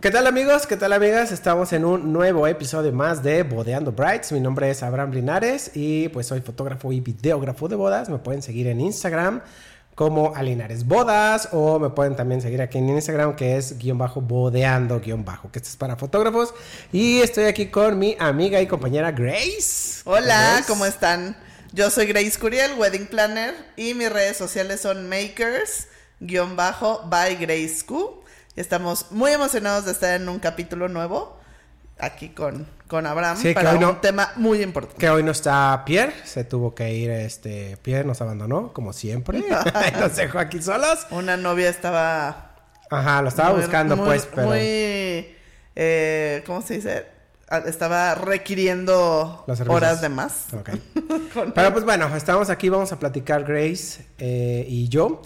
¿Qué tal amigos? ¿Qué tal amigas? Estamos en un nuevo episodio más de Bodeando Brights. Mi nombre es Abraham Linares y pues soy fotógrafo y videógrafo de bodas. Me pueden seguir en Instagram como Alinares Bodas o me pueden también seguir aquí en Instagram que es guion bajo bodeando guion bajo, que esto es para fotógrafos. Y estoy aquí con mi amiga y compañera Grace. Hola, ¿cómo están? Yo soy Grace Curiel, Wedding Planner y mis redes sociales son makers guion bajo by Grace Q. Estamos muy emocionados de estar en un capítulo nuevo aquí con, con Abraham para un tema muy importante. Que hoy no está Pierre, se tuvo que ir, este, Pierre nos abandonó, como siempre, nos dejó aquí solos. Una novia estaba... Ajá, lo estaba buscando pues, pero... Muy, eh, ¿cómo se dice? Ah, estaba requiriendo horas de más. pero pues bueno, estamos aquí, vamos a platicar Grace eh, y yo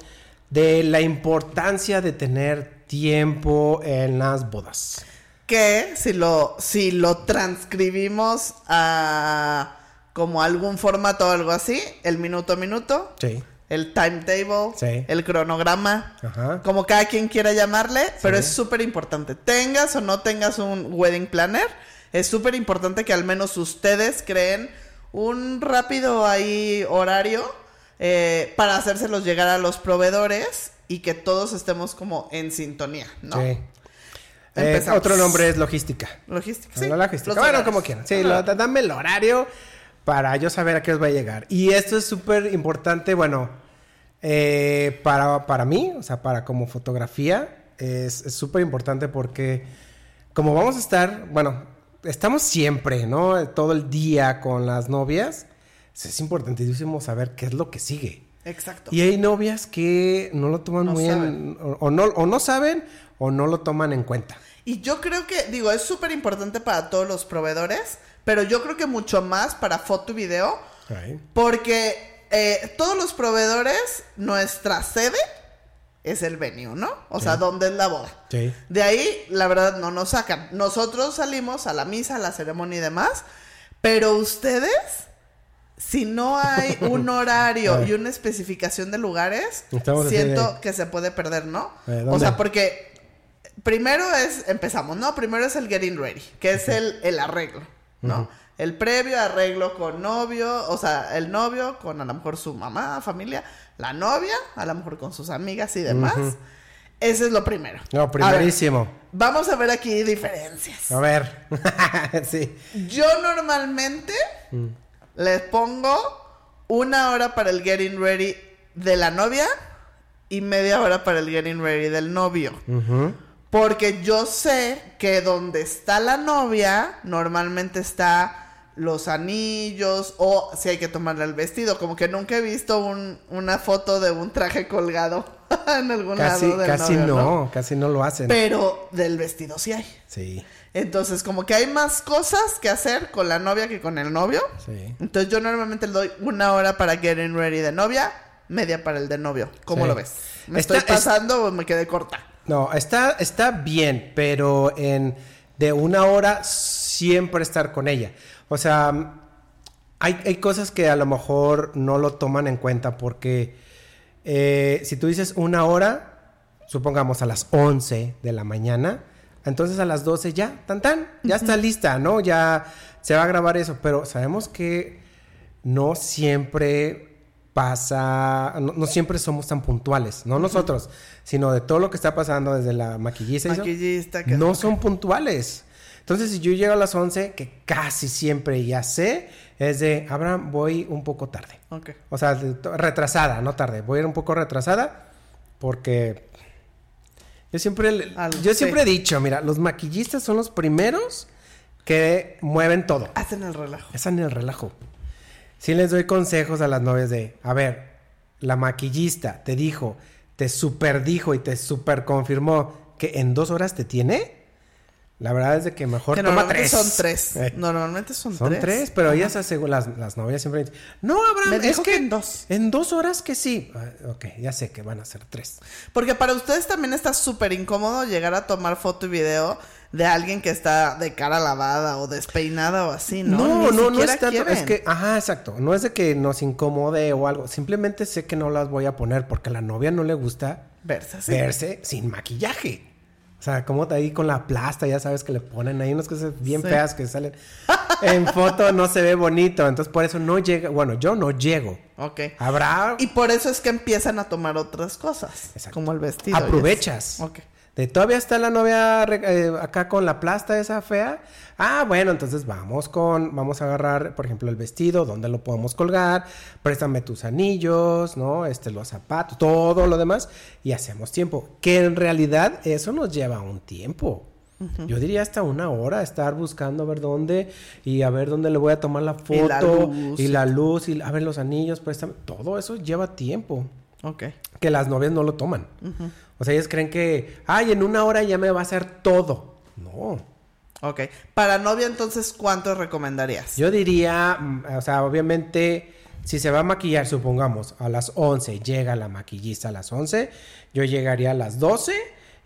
de la importancia de tener tiempo en las bodas. Que si lo, si lo transcribimos a como algún formato o algo así, el minuto a minuto. Sí. El timetable, sí. el cronograma, como cada quien quiera llamarle, pero es súper importante. Tengas o no tengas un wedding planner, es súper importante que al menos ustedes creen un rápido ahí horario eh, para hacérselos llegar a los proveedores y que todos estemos como en sintonía, ¿no? Sí. Eh, otro nombre es logística. Logística, sí. logística. bueno, como quieran. Sí, dame el horario para yo saber a qué os va a llegar. Y esto es súper importante, bueno, eh, para, para mí, o sea, para como fotografía, es súper importante porque como vamos a estar, bueno, estamos siempre, ¿no? Todo el día con las novias, es importantísimo saber qué es lo que sigue. Exacto. Y hay novias que no lo toman muy bien, o, no, o no saben o no lo toman en cuenta. Y yo creo que, digo, es súper importante para todos los proveedores, pero yo creo que mucho más para foto y video, porque eh, todos los proveedores, nuestra sede es el venue, ¿no? O sea, ¿dónde es la boda? Sí. De ahí, la verdad, no nos sacan. Nosotros salimos a la misa, a la ceremonia y demás, pero ustedes si no hay un horario y una especificación de lugares, siento que se puede perder, ¿no? Eh, o sea, porque primero es, empezamos, ¿no? Primero es el getting ready, que es el, el arreglo, ¿no? El previo arreglo con novio, o sea, el novio con a lo mejor su mamá, familia, la novia, a lo mejor con sus amigas y demás. Ese es lo primero. No, primerísimo. vamos a ver aquí diferencias. A ver. sí. Yo normalmente mm les pongo una hora para el getting ready de la novia y media hora para el getting ready del novio. Porque yo sé que donde está la novia, normalmente está los anillos o si hay que tomarle el vestido. Como que nunca he visto una foto de un traje colgado en algún lado del Casi no, casi no lo hacen. Pero del vestido sí hay. Sí. Entonces, como que hay más cosas que hacer con la novia que con el novio. Sí. Entonces, yo normalmente le doy una hora para getting ready de novia, media para el de novio. ¿Cómo lo ves? ¿Me estoy pasando o me quedé corta? No, está, está bien, pero en de una hora siempre estar con ella. O sea, hay, hay cosas que a lo mejor no lo toman en cuenta porque eh, si tú dices una hora, supongamos a las 11 de la mañana, entonces a las 12 ya, tan tan, ya está lista, ¿no? Ya se va a grabar eso, pero sabemos que no siempre pasa, no, siempre somos tan puntuales, no nosotros, sino de todo lo que está pasando desde la maquillista. Maquillista, que no son puntuales. Entonces, si yo llego a las 11, que casi siempre ya sé, es de, Abraham, voy un poco tarde. Ok. O sea, retrasada, no tarde. Voy a ir un poco retrasada porque yo siempre, yo siempre he dicho, mira, los maquillistas son los primeros que mueven todo. Hacen el relajo. Hacen el relajo. Sí les doy consejos a las novias de, a ver, la maquillista te dijo, te super dijo y te super confirmó que en dos horas te tiene. La verdad es de que mejor que toma tres. son tres. Eh. Normalmente son, tres. Son tres, pero ellas aseguran, las, novias siempre dicen, no, Abraham, es que, en dos. En dos horas que sí. Ah, ok, ya sé que van a ser tres. Porque para ustedes también está súper incómodo llegar a tomar foto y video de alguien que está de cara lavada o despeinada o así, ¿no? No, no, no es tanto, es que, ajá, exacto, no es de que nos incomode o algo, simplemente sé que no las voy a poner porque a la novia no le gusta verse, verse sin maquillaje. O sea, como ahí con la plasta, ya sabes que le ponen ahí unas cosas bien Sí. feas que salen. En foto no se ve bonito, entonces por eso no llega. Bueno, yo no llego. Ok. Habrá. Y por eso es que empiezan a tomar otras cosas. Exacto. Como el vestido. Aprovechas. Ok. De todavía está la novia eh, acá con la plasta esa fea. Ah, bueno, entonces vamos con, vamos a agarrar, por ejemplo, el vestido, dónde lo podemos colgar, préstame tus anillos, ¿no? Este, los zapatos, todo lo demás, y hacemos tiempo. Que en realidad eso nos lleva un tiempo. Yo diría hasta una hora estar buscando a ver dónde y a ver dónde le voy a tomar la foto Y la luz. y la luz y a ver los anillos, préstame. Todo eso lleva tiempo Ok. que las novias no lo toman. O sea, ellas creen que, ay, en una hora ya me va a hacer todo. No. Ok. Para novia, entonces, ¿cuánto recomendarías? Yo diría, mm, o sea, obviamente, si se va a maquillar, supongamos, a las 11, llega la maquillista a las 11, yo llegaría a las 12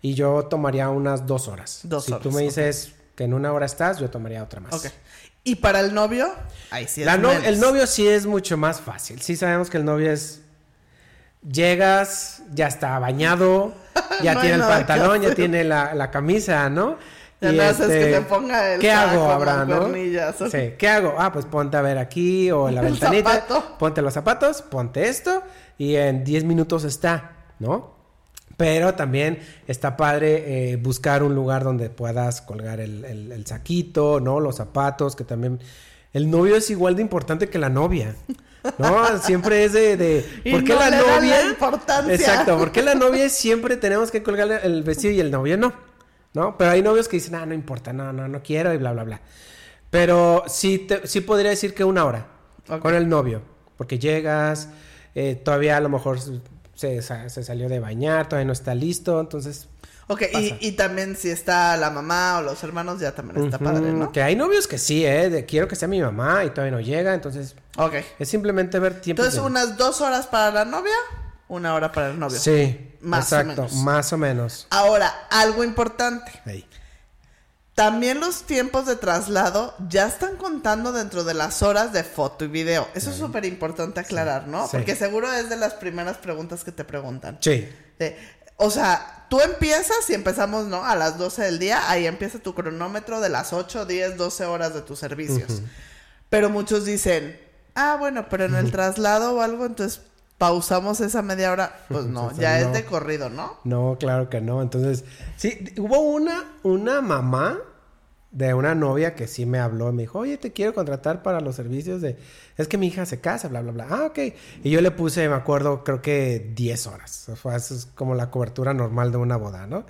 y yo tomaría unas dos horas. Dos si horas, tú me dices que en una hora estás, yo tomaría otra más. Ok. ¿Y para el novio? Ahí sí es no- menos. el novio sí es mucho más fácil. Sí sabemos que el novio es... Llegas, ya está bañado, ya No tiene el pantalón, ya tiene la, la camisa, ¿no? Ya Y no haces este, que te ponga el ¿Qué hago, Abraham, no? Sí, ¿qué hago? Ah, pues ponte a ver aquí o en la ventanita. zapato. Ponte los zapatos, ponte esto y en 10 minutos está, ¿no? Pero también está padre eh, buscar un lugar donde puedas colgar el, el- el saquito, ¿no? Los zapatos, que también... El novio es igual de importante que la novia. ¿No? Siempre es de... de ¿Por qué no la novia? la importancia. Exacto, ¿por qué la novia siempre tenemos que colgar el vestido y el novio no? ¿No? Pero hay novios que dicen, ah, no importa, no, no, no quiero y bla, bla, bla. Pero sí, te- sí podría decir que una hora con el novio. Porque llegas, eh, todavía a lo mejor se, se salió de bañar, todavía no está listo, entonces... Ok, y, y también si está la mamá o los hermanos, ya también está padre, ¿no? Que hay novios que sí, ¿eh? De, quiero que sea mi mamá y todavía no llega, entonces Ok. es simplemente ver tiempo. Entonces, unas dos horas para la novia, una hora para el novio. Sí, Más o exacto, menos. más o menos. Ahora, algo importante. Ahí. También los tiempos de traslado ya están contando dentro de las horas de foto y video. Eso es súper importante aclarar, ¿no? Sí. Porque seguro es de las primeras preguntas que te preguntan. Sí, De- o sea, tú empiezas y empezamos, ¿no? A las 12 del día, ahí empieza tu cronómetro de las 8, 10, 12 horas de tus servicios. Pero muchos dicen, ah, bueno, pero en el traslado o algo, entonces pausamos esa media hora. Pues no, ya no. es de corrido, ¿no? No, claro que no. Entonces, sí, hubo una, una mamá de una novia que sí me habló y me dijo, oye, te quiero contratar para los servicios de... Es que mi hija se casa, bla, bla, bla. Ah, ok. Y yo le puse, me acuerdo, creo que 10 horas. Eso es como la cobertura normal de una boda, ¿no?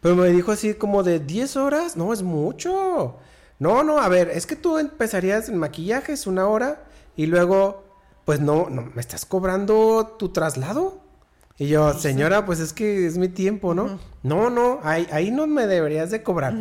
Pero me dijo así como de 10 horas, no, es mucho. No, no, a ver, es que tú empezarías en maquillajes una hora y luego, pues no, no, me estás cobrando tu traslado. Y yo, señora, pues es que es mi tiempo, ¿no? No, no, ahí, ahí no me deberías de cobrar.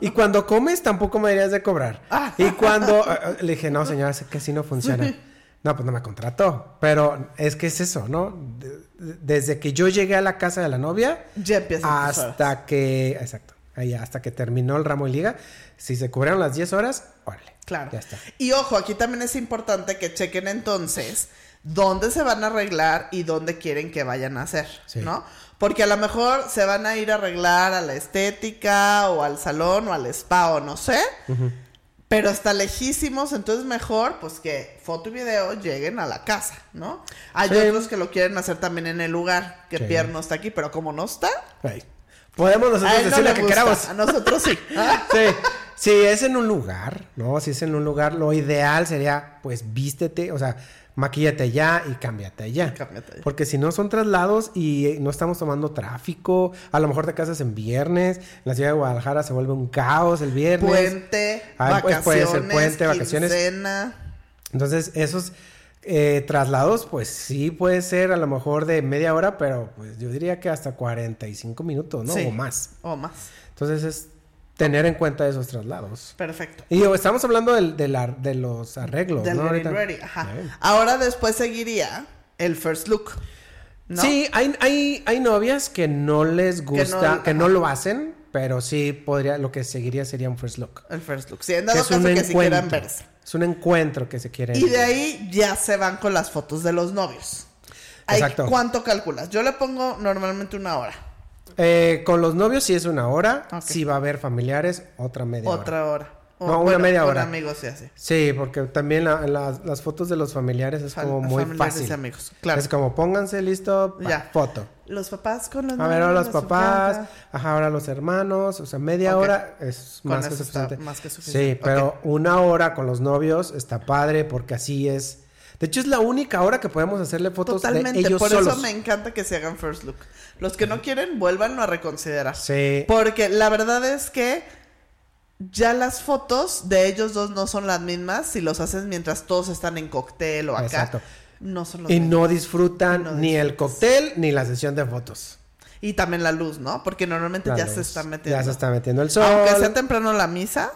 Y cuando comes tampoco me deberías de cobrar. Y cuando eh, eh, le dije, no, señora, sé que así no funciona. No, pues no me contrató. Pero es que es eso, ¿no? De- de- desde que yo llegué a la casa de la novia, Ya hasta que, exacto, ahí hasta que terminó el ramo y liga, si se cubrieron las 10 horas, órale. Claro. Ya está. Y ojo, aquí también es importante que chequen entonces dónde se van a arreglar y dónde quieren que vayan a hacer, Sí. ¿no? Porque a lo mejor se van a ir a arreglar a la estética o al salón o al spa o no sé. Pero está lejísimos, entonces mejor pues que foto y video lleguen a la casa, ¿no? Hay Sí. otros que lo quieren hacer también en el lugar, que Sí. Pierre no está aquí, pero como no está, Ahí. Podemos nosotros no decir le lo que gusta, queramos. a nosotros sí. Sí, si es en un lugar, ¿no? Si es en un lugar, lo ideal sería, pues, vístete, o sea, maquíllate allá y cámbiate allá. Cámbiate allá. Porque si no son traslados y eh, no estamos tomando tráfico, a lo mejor te casas en viernes, en la ciudad de Guadalajara se vuelve un caos el viernes. Puente, Ay, pues, vacaciones, puede ser puente, vacaciones. quincena. Entonces, esos eh, traslados, pues sí puede ser a lo mejor de media hora, pero pues yo diría que hasta 45 minutos, ¿no? Sí. O más. O más. Entonces es tener en cuenta esos traslados. Perfecto. Y estamos hablando de, la- de los arreglos, Del ¿no? ready, ajá. Ahora después seguiría el first look. ¿no? Sí, hay, hay, hay novias que no les gusta, que no, lo hacen, pero sí podría, lo que seguiría sería un first look. El first look. Sí, en Que dado es caso un que si quieran encuentro. verse. Es un encuentro que se quiere. Y de ahí ya se van con las fotos de los novios. Exacto. ¿Cuánto calculas? Yo le pongo normalmente una hora. Eh, con los novios sí es una hora. Si va a haber familiares, otra media hora. Otra hora. O, No, una media con hora. amigos se hace. Sí, porque también la- las- las fotos de los familiares es como muy familiares y fácil. amigos, claro. Es como pónganse listo, pa, Ya. foto. Los papás con los A ver, ahora los papás, ajá, ahora los hermanos, o sea, media hora es Con más que suficiente. más que suficiente. Sí, pero una hora con los novios está padre porque así es. De hecho, es la única hora que podemos hacerle fotos Totalmente, de ellos por solos. eso me encanta que se hagan first look. Los que no quieren, vuélvanlo a reconsiderar. Sí. Porque la verdad es que ya las fotos de ellos dos no son las mismas si los haces mientras todos están en cóctel o acá. Exacto. No son los Y mismos. no disfrutan no ni el cóctel ni la sesión de fotos. Y también la luz, ¿no? Porque normalmente La ya luz. se está metiendo. Ya se está metiendo el sol. Aunque sea temprano la misa,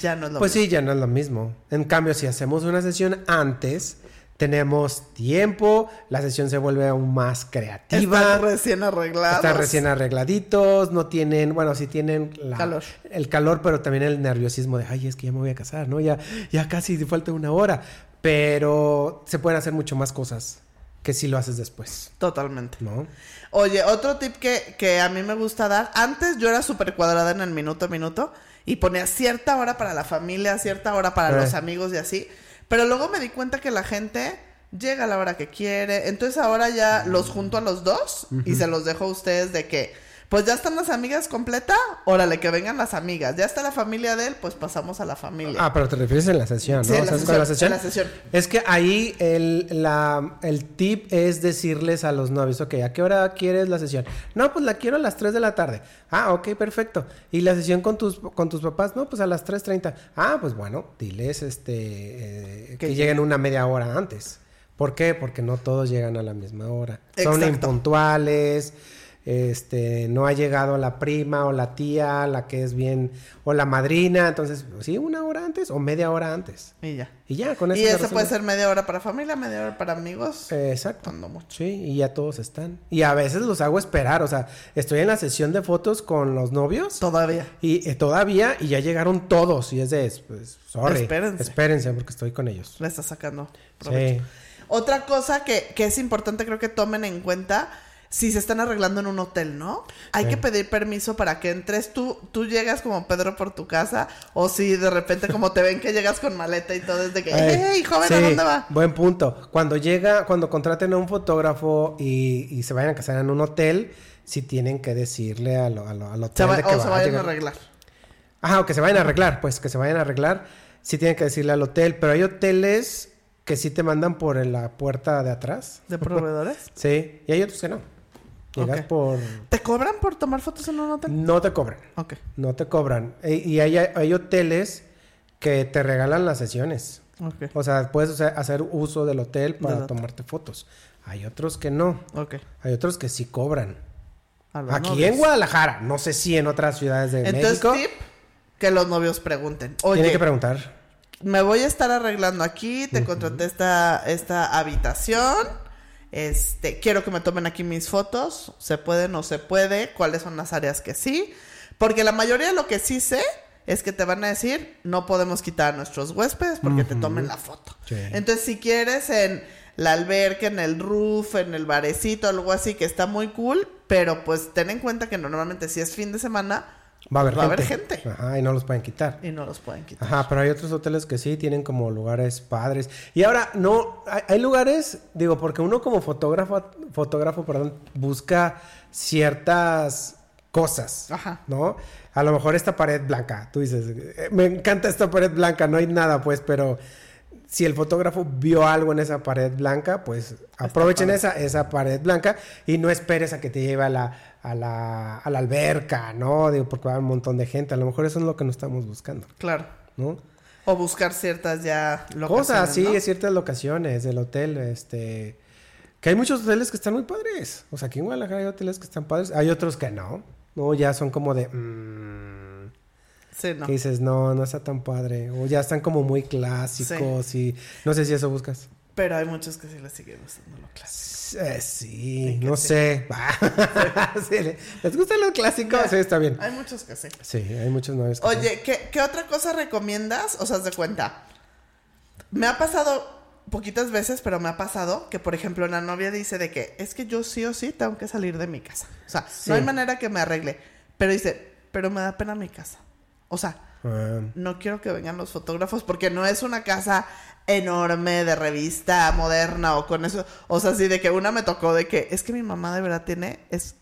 ya no es lo Pues mismo. sí, ya no es lo mismo. En cambio, si hacemos una sesión antes, tenemos tiempo, la sesión se vuelve aún más creativa. Están recién arreglados. Están recién arregladitos, no tienen, bueno, sí tienen la- Calor. el calor, pero también el nerviosismo de, ay, es que ya me voy a casar, ¿no? Ya, ya casi falta una hora. Pero se pueden hacer mucho más cosas que si lo haces después, Totalmente. ¿no? Oye, otro tip que, que a mí me gusta dar. Antes yo era súper cuadrada en el minuto a minuto y ponía cierta hora para la familia, cierta hora para Eh. los amigos y así. Pero luego me di cuenta que la gente llega a la hora que quiere. Entonces ahora ya los junto a los dos y se los dejo a ustedes de que, pues ya están las amigas completa, órale, que vengan las amigas. Ya está la familia de él, pues pasamos a la familia. Ah, pero te refieres en la sesión, ¿no? Sí, en la ¿Sabes sesión, la en la sesión. Es que ahí el, la- el tip es decirles a los novios, ok, ¿a qué hora quieres la sesión? No, pues la quiero a las 3 de la tarde. Ah, ok, perfecto. ¿Y la sesión con tus, con tus papás? No, pues a las 3.30. Ah, pues bueno, diles este, eh, que, lleguen una media hora antes. ¿Por qué? Porque no todos llegan a la misma hora. Son Exacto. impuntuales. Este, no ha llegado la prima o la tía, la que es bien, o la madrina, entonces, sí, una hora antes o media hora antes. Y ya. Y ya, con eso. Y resuelve. puede ser media hora para familia, media hora para amigos. Eh, exacto. Cuando mucho. Sí, y ya todos están. Y a veces los hago esperar, o sea, estoy en la sesión de fotos con los novios Todavía. y eh, todavía, y ya llegaron todos, y es de, pues, sorry. Espérense. Espérense, porque estoy con ellos. Le está sacando provecho. Sí. Otra cosa que, que es importante creo que tomen en cuenta si se están arreglando en un hotel, ¿no? Hay Sí. que pedir permiso para que entres tú, tú llegas como Pedro por tu casa o si de repente como te ven que llegas con maleta y todo es de que, Ay, hey, joven, sí, ¿a dónde va? Buen punto. Cuando llega, cuando contraten a un fotógrafo y, y se vayan a casar en un hotel, sí tienen que decirle a lo- a lo- al hotel va- de que o va se vayan a arreglar. Ajá, o que se vayan a arreglar, pues que se vayan a arreglar. Sí tienen que decirle al hotel, pero hay hoteles que sí te mandan por la puerta de atrás. ¿De proveedores? Sí, y hay otros que no. Llegas por... ¿Te cobran por tomar fotos en un hotel? No te cobran, Ok. no te cobran. E- Y hay, hay hoteles que te regalan las sesiones. Ok. O sea, puedes hacer uso del hotel para tomarte fotos. Hay otros que no. Ok. Hay otros que sí cobran. Aquí novios. en Guadalajara, no sé si en otras ciudades de Entonces, México. tip, que los novios pregunten. Oye, Tienen que preguntar. me voy a estar arreglando aquí, te contraté esta, esta habitación, este, quiero que me tomen aquí mis fotos, se puede, no se puede, cuáles son las áreas que sí, porque la mayoría de lo que sí sé es que te van a decir, no podemos quitar a nuestros huéspedes porque te tomen la foto. Sí. Entonces, si quieres en la alberca, en el roof, en el barecito, algo así que está muy cool, pero pues ten en cuenta que normalmente si es fin de semana, Va a haber Va gente. haber gente. Ajá, y no los pueden quitar. y no los pueden quitar. Ajá, pero hay otros hoteles que sí tienen como lugares padres. Y ahora, no, hay, hay lugares, digo, porque uno como fotógrafo, fotógrafo, perdón, busca ciertas cosas, Ajá. ¿no? A lo mejor esta pared blanca, tú dices, "Eh, me encanta esta pared blanca, no hay nada, pues, pero si el fotógrafo vio algo en esa pared blanca, pues aprovechen esa, esa pared blanca y no esperes a que te lleve a la, a la, a la alberca, ¿no? Digo, porque va un montón de gente. A lo mejor eso es lo que no estamos buscando, Claro. ¿no? O buscar ciertas ya Cosas así, ¿no? ciertas locaciones del hotel, este... Que hay muchos hoteles que están muy padres. O sea, aquí en Guadalajara hay hoteles que están padres. Hay otros que no. No, ya son como de... mm, Sí, no. Que dices, no, no está tan padre. O ya están como muy clásicos y... No sé si eso buscas. Pero hay muchos que sí les siguen gustando lo clásico. Eh, sí, no sí. sé. Sí, ¿le- ¿Les gusta lo clásico? Ya. Sí, está bien. Hay muchos que sí. Sí, hay muchos novios que. Oye, ¿qué, qué otra cosa recomiendas? O sea, de cuenta. Me ha pasado poquitas veces, pero me ha pasado que, por ejemplo, la novia dice de que es que yo sí o sí tengo que salir de mi casa. O sea, Sí. no hay manera que me arregle. Pero dice, pero me da pena mi casa. O sea, No quiero que vengan los fotógrafos porque no es una casa enorme de revista moderna o con eso. O sea, sí, de que una me tocó de que es que mi mamá de verdad tiene, es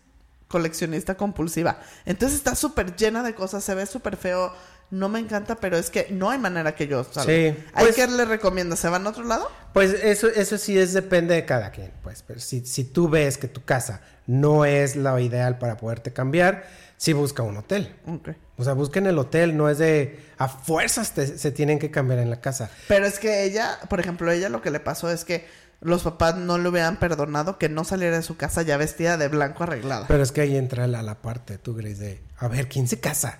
coleccionista compulsiva. Entonces está súper llena de cosas, se ve súper feo. No me encanta, pero es que no hay manera que yo salga. Sí, ¿Hay pues- que le recomienda? ¿Se van a otro lado? Pues eso, eso sí es depende de cada quien, pues. Pero si, si tú ves que tu casa no es la ideal para poderte cambiar, sí busca un hotel. Ok. O sea, busquen el hotel, no es de a fuerzas te- se tienen que cambiar en la casa. Pero es que ella, por ejemplo, ella lo que le pasó es que los papás no le hubieran perdonado que no saliera de su casa ya vestida de blanco arreglada. Pero es que ahí entra la, la parte, tú, Grace, de a ver, ¿quién se casa?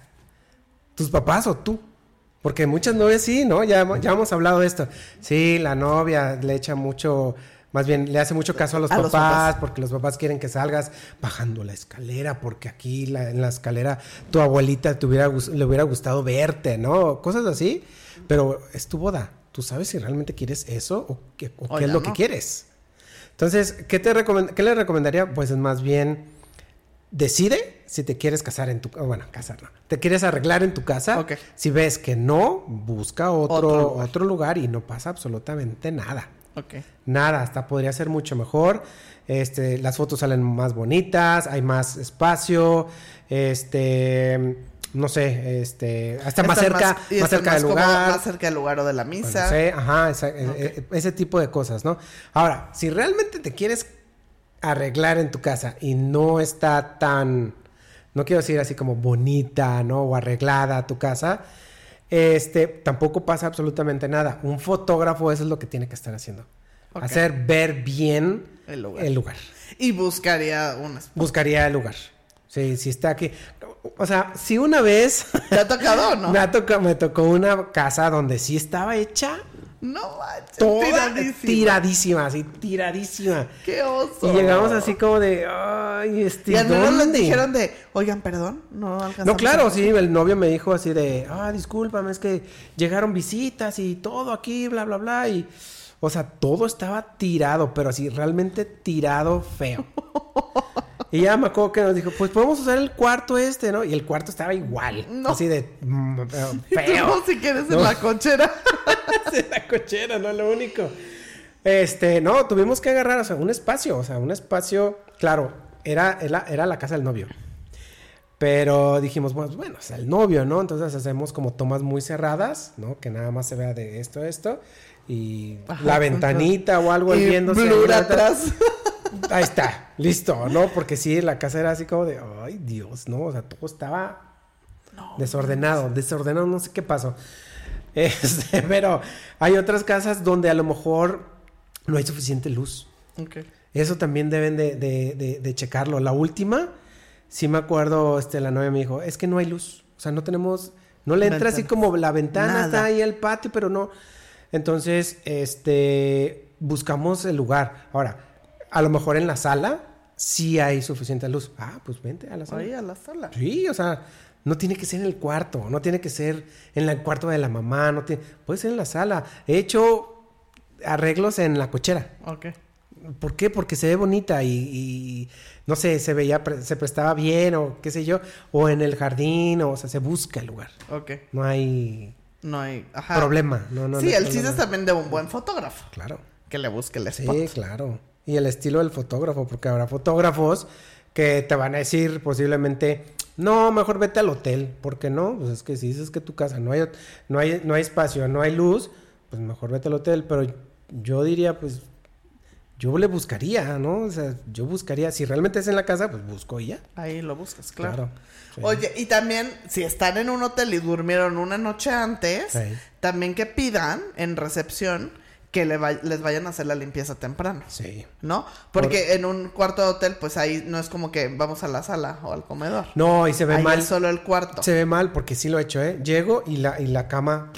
¿Tus papás o tú? Porque muchas novias sí, ¿no? Ya, ya hemos hablado de esto. Sí, la novia le echa mucho, más bien le hace mucho caso a los, A papás, los papás. porque los papás quieren que salgas bajando la escalera, porque aquí la- en la escalera tu abuelita te hubiera, gus- le hubiera gustado verte, ¿no? Cosas así. Pero es tu boda. Tú sabes si realmente quieres eso o qué, o qué es lo que quieres. Entonces, ¿qué, te ¿qué le recomendaría? Pues es más bien decide si te quieres casar en tu oh, bueno, casar no. Te quieres arreglar en tu casa. Ok. Si ves que no, busca otro, Otro lugar. y no pasa absolutamente nada. Ok. Nada, hasta podría ser mucho mejor. Este, las fotos salen más bonitas, hay más espacio, este, no sé, este, hasta más cerca, más, cerca del lugar. Más cerca del lugar o de la Bueno, misa. sí, ajá, esa- eh, eh, ese tipo de cosas, ¿no? Ahora, si realmente te quieres arreglar en tu casa y no está tan, no quiero decir así como bonita, ¿no? O arreglada tu casa, este, tampoco pasa absolutamente nada. Un fotógrafo eso es lo que tiene que estar haciendo. Hacer ver bien El lugar. el lugar. Y buscaría unas. Buscaría el lugar. Sí, si está aquí. O sea, si una vez ¿Te ha tocado o no? me, ha tocado- me tocó una casa donde sí estaba hecha No manches. toda tiradísima. tiradísima, así, tiradísima. Qué oso. Y llegamos así como de, ay, este, Y a no les ¿dónde?" dijeron de, oigan, perdón, no alcanzamos. No, claro, a- sí, el novio me dijo así de, ah, discúlpame, es que llegaron visitas y todo aquí, bla, bla, bla, y, o sea, todo estaba tirado, pero así, realmente tirado feo. Y ya me acuerdo que nos dijo, pues podemos usar el cuarto este, ¿no? Y el cuarto estaba igual, No. así de mm, feo. no, si quieres en la cochera. de la cochera, no es lo único. Este, no, tuvimos que agarrar, o sea, un espacio, o sea, un espacio, claro, era, era, era la casa del novio. Pero dijimos, bueno, bueno, es el novio, ¿no? Entonces hacemos como tomas muy cerradas, ¿no? Que nada más se vea de esto, esto. Y Ajá, la ventanita o algo y viéndose. blur atrás. Ahí está, listo, ¿no? Porque sí, la casa era así como de, ay, Dios, ¿no? O sea, todo estaba desordenado, desordenado, no sé qué pasó. Este, pero hay otras casas donde a lo mejor no hay suficiente luz. Ok. Eso también deben de, de- de- de checarlo. La última, sí me acuerdo, este, la novia me dijo, es que no hay luz. O sea, no tenemos, no le entra así como la ventana Nada. está ahí el patio, pero no. Entonces, este, buscamos el lugar. Ahora, a lo mejor en la sala sí hay suficiente luz. Ah, pues vente a la sala. Ahí a la sala. Sí, o sea, no tiene que ser en el cuarto, no tiene que ser en el cuarto de la mamá, no tiene, puede ser en la sala. He hecho arreglos en la cochera. Ok. ¿Por qué? Porque se ve bonita y, y, no sé, se veía, pre- se prestaba bien o qué sé yo, o en el jardín, o, sea, se busca el lugar. Ok. No hay No hay. Ajá. problema. No, no, sí, no el chiste es problema. también de un buen fotógrafo. Claro. Que le busque el spot. Sí, claro. Y el estilo del fotógrafo, porque habrá fotógrafos que te van a decir posiblemente, no, mejor vete al hotel. ¿Por qué no? Pues es que si dices que tu casa no hay, no hay, no hay espacio, no hay luz, pues mejor vete al hotel. Pero yo diría, pues, yo le buscaría, ¿no? O sea, yo buscaría, si realmente es en la casa, pues busco y ya. Ahí lo buscas, claro. Claro. Sí. Oye, y también, si están en un hotel y durmieron una noche antes, Sí. también que pidan en recepción que le vay- les vayan a hacer la limpieza temprano. Sí. ¿No? Porque en un cuarto de hotel, pues ahí no es como que vamos a la sala o al comedor. No, y se ve ahí mal. es solo el cuarto. Se ve mal porque sí lo he hecho, ¿eh? Llego y la, y la cama,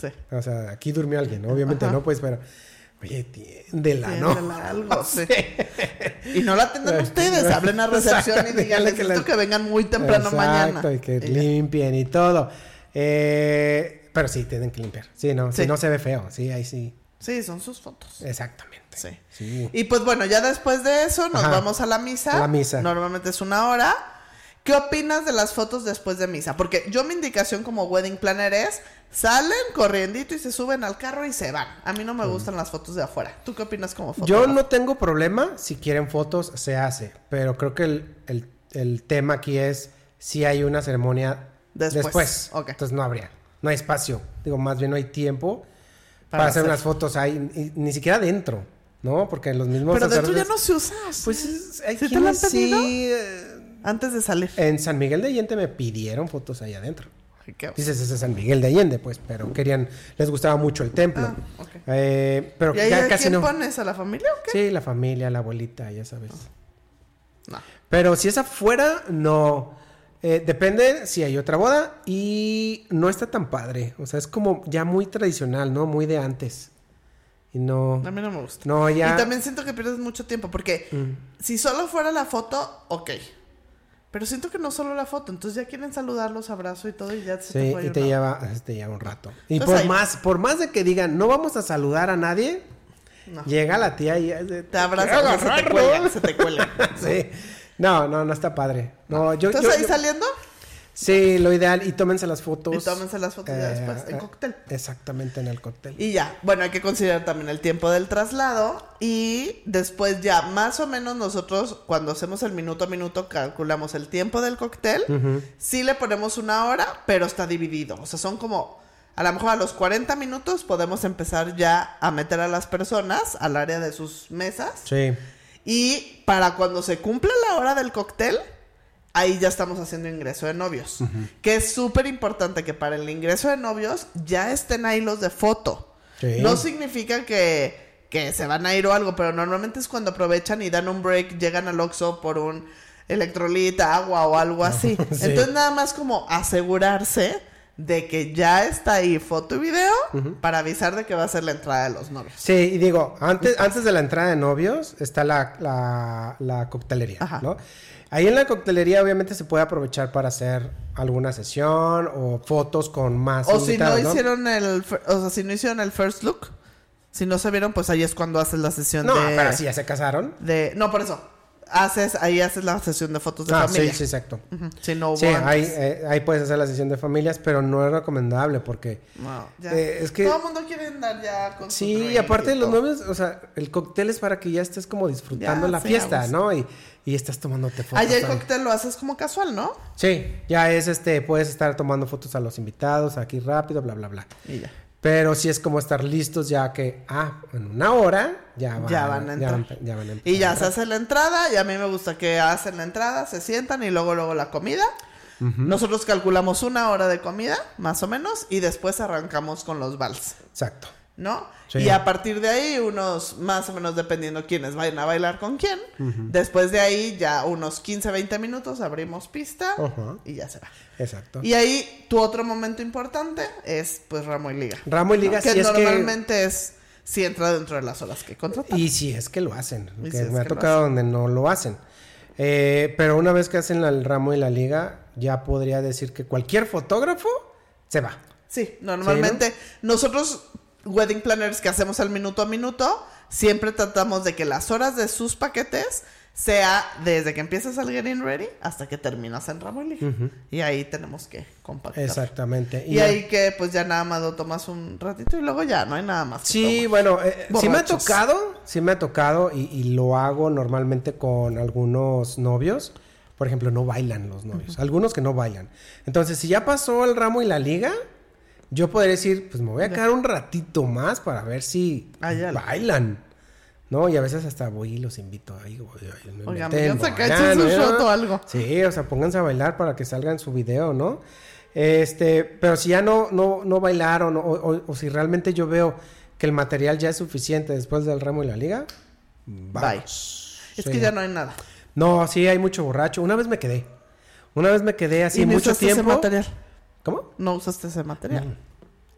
Sí. o sea, aquí durmió alguien, obviamente Ajá. no, pues, pero, oye, tiéndela, ¿no? Tiéndela algo, sí. Y no la atendan ustedes, hablen a recepción y díganle que la- que vengan muy temprano mañana. Exacto, y que Y limpien y todo. Eh, pero sí, tienen que limpiar. Sí, no, Sí. si no se ve feo, sí, ahí sí. Sí, son sus fotos. Exactamente. Sí. Sí. Y pues bueno, ya después de eso nos Ajá. vamos a la misa. La misa. Normalmente es una hora. ¿Qué opinas de las fotos después de misa? Porque yo mi indicación como wedding planner es salen corriendito y se suben al carro y se van. A mí no me gustan las fotos de afuera. ¿Tú qué opinas como foto? Yo no tengo problema. Si quieren fotos, se hace. Pero creo que el, el- el tema aquí es si hay una ceremonia Después. después. Ok. Entonces no habría. No hay espacio. Digo, más bien no hay tiempo para, Para hacer hacer. unas fotos ahí. y ni siquiera dentro. ¿No? Porque los mismos Pero dentro ya no se usa. Pues es- hay ¿Sí te lo han quienes pedido? sí, eh, Antes de salir. En San Miguel de Allende me pidieron fotos ahí adentro. Dices, ese es San Miguel de Allende, pues, pero querían, les gustaba mucho el templo. Ah, ok. Eh, pero ¿Y ahí ya a casi quién no. pones? ¿A la familia o qué? Sí, la familia, la abuelita, ya sabes. No. Pero si es afuera, no. Eh, depende si hay otra boda y no está tan padre. O sea, es como ya muy tradicional, ¿no? Muy de antes. Y no. A mí no me gusta. No, ya. Y también siento que pierdes mucho tiempo porque Mm. si solo fuera la foto, ok. Pero siento que no solo la foto, entonces ya quieren saludarlos, abrazo y todo y ya se te Sí, fue y te lleva, te lleva un rato. Y Entonces por ahí- más, por más de que digan, no vamos a saludar a nadie, No. llega la tía y Te abraza, sea, se te ¿no? se te cuelgan. Sí. No, no, no está padre. No, yo, Entonces yo- ahí yo- saliendo Sí, lo ideal. Y tómense las fotos. y tómense las fotos ya eh, después, en eh, cóctel. Exactamente, en el cóctel. Y ya, bueno, hay que considerar también el tiempo del traslado y después ya más o menos nosotros cuando hacemos el minuto a minuto calculamos el tiempo del cóctel, sí le ponemos una hora, pero está dividido, o sea, son como, a lo mejor a los 40 minutos podemos empezar ya a meter a las personas al área de sus mesas Sí. Y para cuando se cumpla la hora del cóctel, ahí ya estamos haciendo ingreso de novios. Que es súper importante que para el ingreso de novios ya estén ahí los de foto. Sí. No significa que, que se van a ir o algo, pero normalmente es cuando aprovechan y dan un break, llegan al Oxxo por un electrolita, agua o algo así. Sí. Entonces nada más como asegurarse de que ya está ahí foto y video para avisar de que va a ser la entrada de los novios. Sí, y digo, antes, antes de la entrada de novios está la, la, la coctelería, Ajá. ¿no? Ahí en la coctelería obviamente se puede aprovechar para hacer alguna sesión o fotos con más O si no hicieron el, o sea, si no hicieron el first look, si no se vieron, pues ahí es cuando haces la sesión No, de, pero si ya se casaron. de, no por eso, haces, ahí haces la sesión de fotos de Ah, familia. sí, sí, exacto. Ujú, Si no hubo Sí, ahí, eh, ahí puedes hacer la sesión de familias, pero no es recomendable porque... No, ya. eh, es que- todo el mundo quiere andar ya con su Sí, y aparte de los novios, o sea, el cóctel es para que ya estés como disfrutando Ya, la sí, fiesta. ¿no? Y, y estás tomándote fotos. Allá el cóctel lo haces como casual, ¿no? Sí, ya es este, puedes estar tomando fotos a los invitados aquí rápido, bla, bla, bla. Y ya. Pero sí es como estar listos ya que, ah, en una hora ya van, Ya van a ya entrar. ya van a empezar. Y ya se hace la entrada, y a mí me gusta que hacen la entrada, se sientan y luego luego la comida. Nosotros calculamos una hora de comida, más o menos, y después arrancamos con los vals, Exacto. ¿No? Sí. Y a partir de ahí, unos, más o menos dependiendo quiénes vayan a bailar con quién, después de ahí ya unos 15, 20 minutos abrimos pista y ya se va. Exacto. Y ahí tu otro momento importante es pues ramo y liga. Ramo y liga, ¿no? Que normalmente es si entra dentro de las horas que contratan. Y si es que lo hacen, que si me ha tocado donde no lo hacen. Eh, pero una vez que hacen el ramo y la liga, ya podría decir que cualquier fotógrafo se va. Sí, normalmente nosotros, wedding planners que hacemos al minuto a minuto, siempre tratamos de que las horas de sus paquetes sea desde que empiezas al getting ready hasta que terminas en ramo y liga. Y ahí tenemos que compactar. Exactamente. Y, ahí que pues ya nada más lo tomas un ratito y luego ya no hay nada más. Sí, bueno, eh, sí me ha tocado, sí me ha tocado y, y lo hago normalmente con algunos novios. Por ejemplo, no bailan los novios. Algunos que no bailan. Entonces, si ya pasó el ramo y la liga, yo podría decir, pues me voy a quedar un ratito más para ver si Ah, bailan. ¿No? Y a veces hasta voy y los invito ay, me Oigan, meten, bailan, su ¿no? shot o algo. Sí, o sea, pónganse a bailar para que salga en su video, ¿no? Este, pero si ya no, no, no bailaron o, o- o si realmente yo veo que el material ya es suficiente después del ramo y la liga, vamos. Es Sí. que ya no hay nada. No, sí, hay mucho borracho. Una vez me quedé. Una vez me quedé así y mucho tiempo. material. ¿Cómo? No usaste ese material.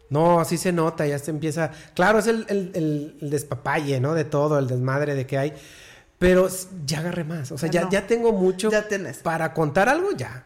No, así se nota, ya se empieza. Claro, es el, el, despapalle, ¿no? De todo, el desmadre de que hay. Pero ya agarré más. O sea, Ya ya, no. ya tengo mucho. Ya tienes. Para contar algo, ya.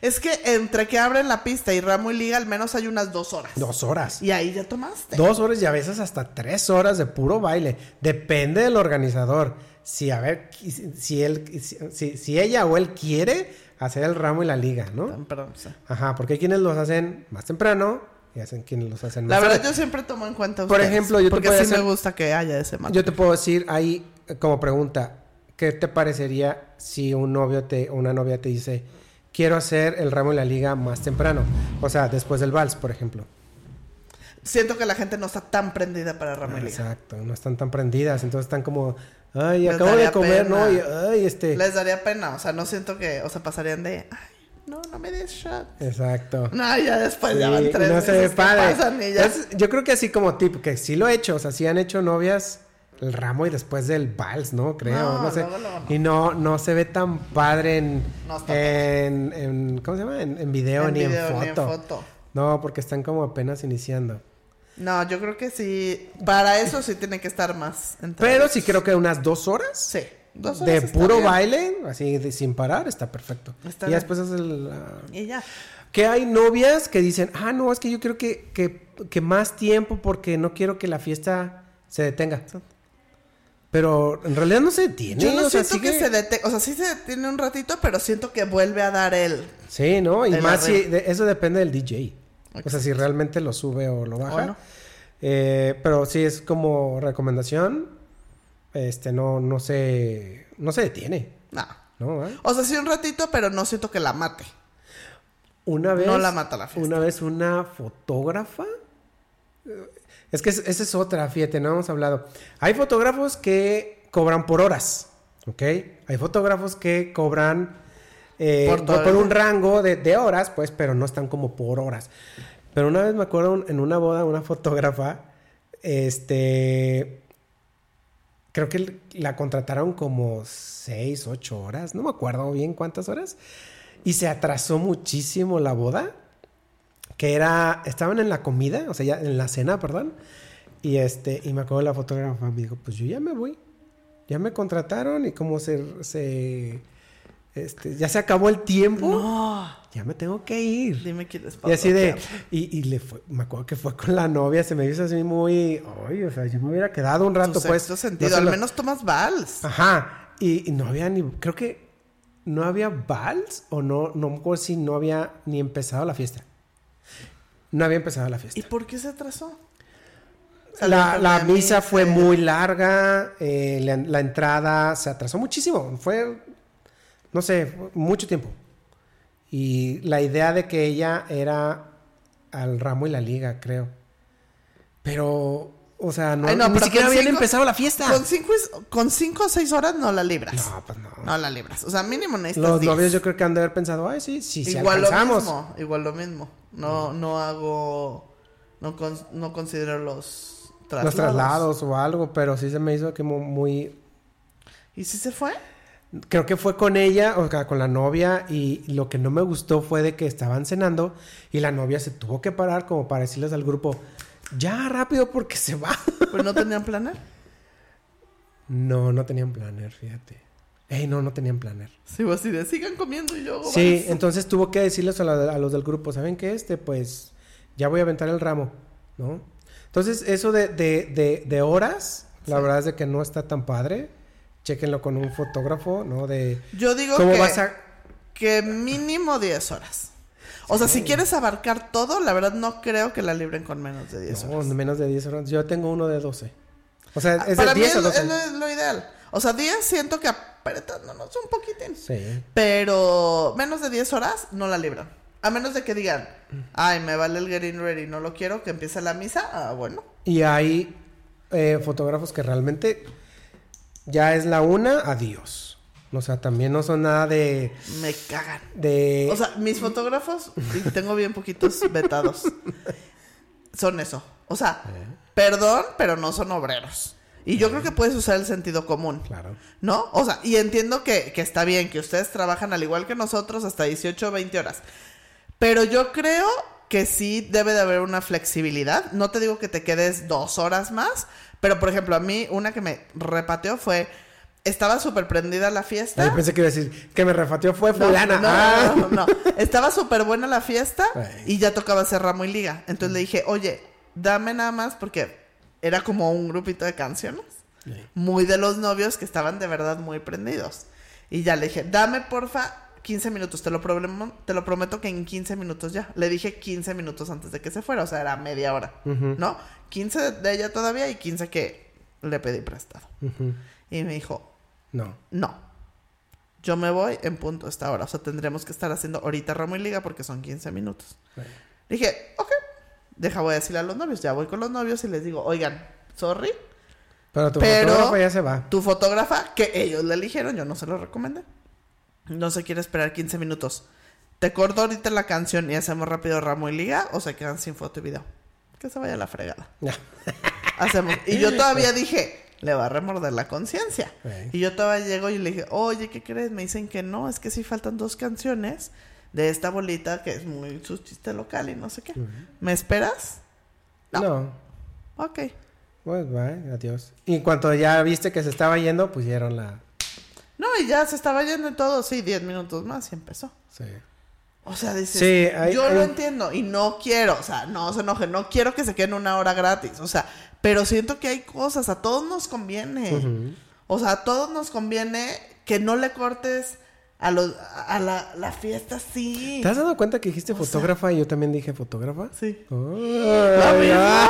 Es que entre que abren la pista y ramo y liga, al menos hay unas dos horas. Dos horas. Y ahí ya tomaste. Dos horas y a veces hasta tres horas de puro baile. Depende del organizador. Si a ver, si él, si, si ella o él quiere hacer el ramo y la liga, ¿no? Perdón, sí. Ajá, porque hay quienes los hacen más temprano y hacen quienes los hacen más La verdad, tarde. yo siempre tomo en cuenta. a Por ustedes, ejemplo, yo te porque puedo sí hacer- me gusta que haya ese. Yo te puedo decir ahí eh, como pregunta, ¿qué te parecería si un novio te, o una novia te dice, quiero hacer el ramo y la liga más temprano? O sea, después del vals, por ejemplo. Siento que la gente no está tan prendida para ramo y. Exacto, no están tan prendidas, entonces están como, ay, Les acabo de comer, pena. ¿no? Y, ay, este... Les daría pena. O sea, no siento que. O sea, pasarían de. Ay, no, no me des shot. Exacto. No, ya después Sí, ya van tres no se padre. pasan y ya. Yo creo que así como tip, que sí lo he hecho, o sea, sí han hecho novias el ramo y después del vals, ¿no? Creo, no, No, sé. luego, luego no. Y no, no se ve tan padre en, No está padre. en, en- ¿cómo se llama? En, en video, ni, video, en ni en foto. No, porque están como apenas iniciando. No, yo creo que sí. Para eso sí tiene que estar más. Pero sí creo que unas dos horas Sí. Dos de horas está puro bien. baile, así de, sin parar, está perfecto. Está y bien. después es el... Y ya. Que hay novias que dicen, ah, no, es que yo quiero que, que, que más tiempo porque no quiero que la fiesta se detenga. Pero en realidad no se detiene. Yo no o sea, siento que se detiene. O sea, sí se detiene un ratito, pero siento que vuelve a dar el. Sí, ¿no? Y más si de- eso depende del DJ. O sea, si realmente lo sube o lo baja. O no. Eh, pero sí es como recomendación. Este, no, no se, no se detiene. No. ¿No? ¿Eh? O sea, sí un ratito, pero no siento que la mate. Una vez. No la mata la fiesta. Una vez una fotógrafa. eh, Es que es- esa es otra, fíjate, no hemos hablado. Hay fotógrafos que cobran por horas, ¿ok? Hay fotógrafos que cobran eh, Por por, todo el por un rango de, de horas, pues, pero no están como por horas. Pero una vez me acuerdo un- en una boda, una fotógrafa, este, creo que la contrataron como seis, ocho horas, no me acuerdo bien cuántas horas, y se atrasó muchísimo la boda, que era, estaban en la comida, o sea, ya en la cena, perdón, y este, y me acuerdo la fotógrafa me dijo, pues yo ya me voy, ya me contrataron y como se, se, este, ya se acabó el tiempo, No. ya me tengo que ir. Dime quién es Y así de, y, y le fue, me acuerdo que fue con la novia, se me hizo así muy, ay, o sea, yo me hubiera quedado un rato, Tu pues. no sentido. se Al lo- menos tomas vals. Ajá, y, y no había ni, creo que no había vals o no, no me acuerdo si no había ni empezado la fiesta. No había empezado la ¿Y fiesta. por qué se atrasó? La, la misa fue muy larga, eh, la, la entrada se atrasó muchísimo, fue, no sé, mucho tiempo. Y la idea de que ella era al ramo y la liga, creo. Pero, o sea, no, Ay, no, ni pero siquiera con habían cinco- empezado la fiesta. Con cinco, con cinco o seis horas no la libras. No, pues no. No la libras. O sea, mínimo necesitas Los diez. novios yo creo que han de haber pensado, ay, sí, sí, sí igual lo mismo. Igual lo mismo. No, no hago... No, con- no considero los traslados. Los traslados o algo, pero sí se me hizo como muy... ¿Y si se fue? Creo que fue con ella, o sea, con la novia, y lo que no me gustó fue de que estaban cenando y la novia se tuvo que parar como para decirles al grupo, ya rápido porque se va. Pues no tenían planer. No, no tenían planner, fíjate. Ey, no, no tenían planner. Sigo así de, sigan comiendo y yo hago Sí, vals". entonces tuvo que decirles a, la- a los del grupo, ¿saben qué? Este, pues, ya voy a aventar el ramo, ¿no? Entonces, eso de, de, de, de horas, la Sí. verdad es de que no está tan padre. Chéquenlo con un fotógrafo, ¿no? De Yo digo cómo que, vas a... que mínimo 10 horas. O sea, si quieres abarcar todo, la verdad no creo que la libren con menos de 10 No, horas. menos de 10 horas. Yo tengo uno de 12. O sea, es Para de mí 10 es, o 12. es lo, es lo ideal. O sea, 10 siento que apretándonos un poquitín. Sí. Pero menos de 10 horas no la libran. A menos de que digan, ay, me vale el getting ready, no lo quiero, que empiece la misa. Ah, bueno. Y hay eh, fotógrafos que realmente ya es la una, adiós. O sea, también no son nada de... Me cagan. de O sea, mis fotógrafos, y tengo bien poquitos vetados, son eso. O sea, perdón, pero no son obreros. Y yo creo que puedes usar el sentido común. Claro. ¿No? O sea, y entiendo que, que está bien, que ustedes trabajan al igual que nosotros hasta 18 o 20 horas. Pero yo creo que sí debe de haber una flexibilidad. No te digo que te quedes dos horas más, pero por ejemplo, a mí una que me repateó fue, estaba súper prendida la fiesta. Yo pensé que iba a decir que me refateó fue fulana. No, Ah. no, no, no. Estaba súper buena la fiesta Ay. y ya tocaba hacer ramo y liga. Entonces le dije, oye, dame nada más porque era como un grupito de canciones. Sí. Muy de los novios que estaban de verdad muy prendidos. Y ya le dije, dame porfa 15 minutos, te lo, te lo prometo que en 15 minutos ya. Le dije 15 minutos antes de que se fuera, o sea, era media hora. ¿no? 15 de ella todavía y 15 que le pedí prestado. Y me dijo, No. no. Yo me voy en punto a esta hora. O sea, tendremos que estar haciendo ahorita ramo y liga porque son 15 minutos. Dije, ok. Deja, voy a decirle a los novios. Ya voy con los novios y les digo, oigan, sorry. Pero tu Pero- fotógrafo ya se va. Tu fotógrafa, que ellos le eligieron, yo no se lo recomendé. No se quiere esperar 15 minutos. Te corto ahorita la canción y hacemos rápido ramo y liga o se quedan sin foto y video. Que se vaya a la fregada. Hacemos. Y yo todavía dije, le va a remorder la conciencia. Y yo todavía llego y le dije, oye, ¿qué crees? Me dicen que no, es que sí faltan dos canciones de esta bolita que es muy su chiste local y no sé qué. ¿Me esperas? No. No. Ok. Pues bye, adiós. Y en cuanto ya viste que se estaba yendo, pusieron la. Y ya se estaba yendo y todo, sí, 10 minutos más y empezó. Sí. O sea, dices, Sí, hay- yo hay lo entiendo y no quiero, o sea, no se enoje, no quiero que se queden una hora gratis, o sea, pero siento que hay cosas, a todos nos conviene. O sea, a todos nos conviene que no le cortes a los a la, la fiesta así. ¿Te has dado cuenta que dijiste O sea- fotógrafa y yo también dije fotógrafa? Sí. Ay, ah.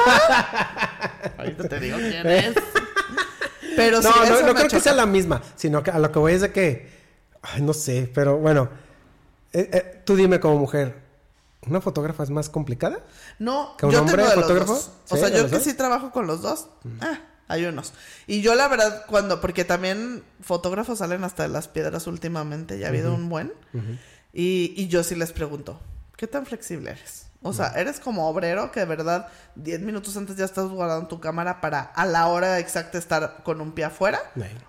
Ahorita te digo quién es. Pero No, sí, no, no creo que sea la misma, sino que a lo que voy es de que. Ay, no sé, pero bueno. Eh, eh, tú dime como mujer, ¿una fotógrafa es más complicada? No, ¿Que un yo hombre tengo de los fotógrafo? dos. O Sí, sea, yo que dos. Mm. sí trabajo con los dos. Ah, hay unos. Y yo la verdad, cuando, porque también fotógrafos salen hasta de las piedras últimamente, ya ha habido un buen. y, y yo sí les pregunto, ¿qué tan flexible eres? O sea, ¿eres como obrero que de verdad 10 minutos antes ya estás guardando tu cámara para a la hora exacta estar con un pie afuera?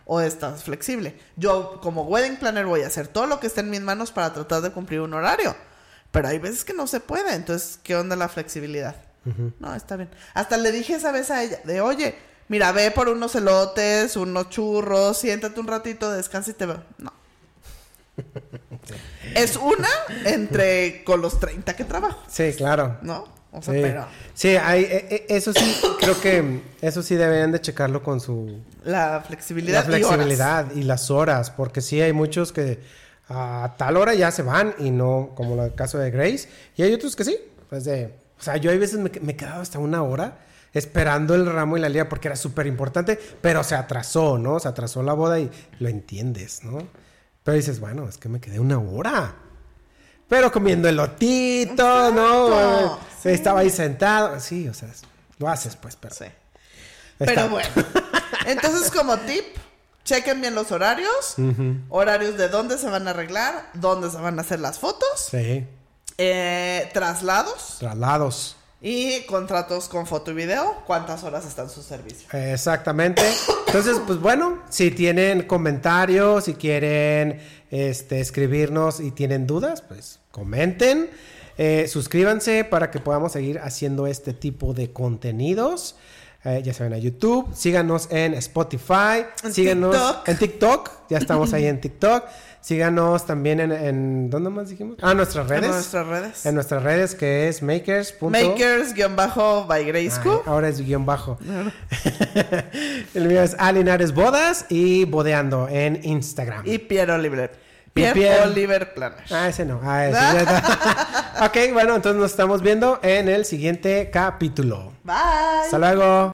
¿O estás flexible? Yo como wedding planner voy a hacer todo lo que esté en mis manos para tratar de cumplir un horario. Pero hay veces que no se puede. Entonces, ¿qué onda la flexibilidad? No, está bien. Hasta le dije esa vez a ella, de oye, mira, ve por unos elotes, unos churros, siéntate un ratito, descansa y te veo. No. es una entre con los 30 que trabajo, Sí, claro. ¿no? O sea, Sí, pero Sí, hay, eh, eh, eso sí, creo que eso sí deberían de checarlo con su la flexibilidad. la y horas. flexibilidad y, las horas, porque sí hay muchos que a tal hora ya se van y no, como el caso de Grace, y hay otros que sí, pues de, o sea, yo hay veces me, me he quedado hasta una hora esperando el ramo y la liga porque era súper importante, pero se atrasó, ¿no? Se atrasó la boda y lo entiendes, ¿no? Pero dices, bueno, es que me quedé una hora. Pero comiendo elotito, ¿no? Exacto, sí. Estaba ahí sentado. Sí, o sea, lo haces pues, pero... Sí. Pero bueno. Entonces, como tip, chequen bien los horarios. Horarios de dónde se van a arreglar, dónde se van a hacer las fotos. Sí, eh, traslados traslados. Y contratos con foto y video. ¿Cuántas horas está en su servicio? Exactamente. Entonces, pues bueno, si tienen comentarios, si quieren este, escribirnos y tienen dudas, pues comenten. Eh, suscríbanse para que podamos seguir haciendo este tipo de contenidos. Eh, ya saben, a YouTube. Síganos en Spotify. En síganos TikTok. en TikTok. Ya estamos ahí en TikTok. Síganos también en, en- ¿dónde más dijimos? Ah, nuestras redes. En nuestras redes. En nuestras redes que es makers. Makers-by Grace Ay, Cook. ahora es guion bajo. El mío es Alinares Bodas y Bodeando en Instagram. Y Pierre Oliver. Y Pierre, Pierre- Oliver Planner. Ah, ese no. Ah, ese ya está. ok, bueno, entonces nos estamos viendo en el siguiente capítulo. Bye. Hasta luego.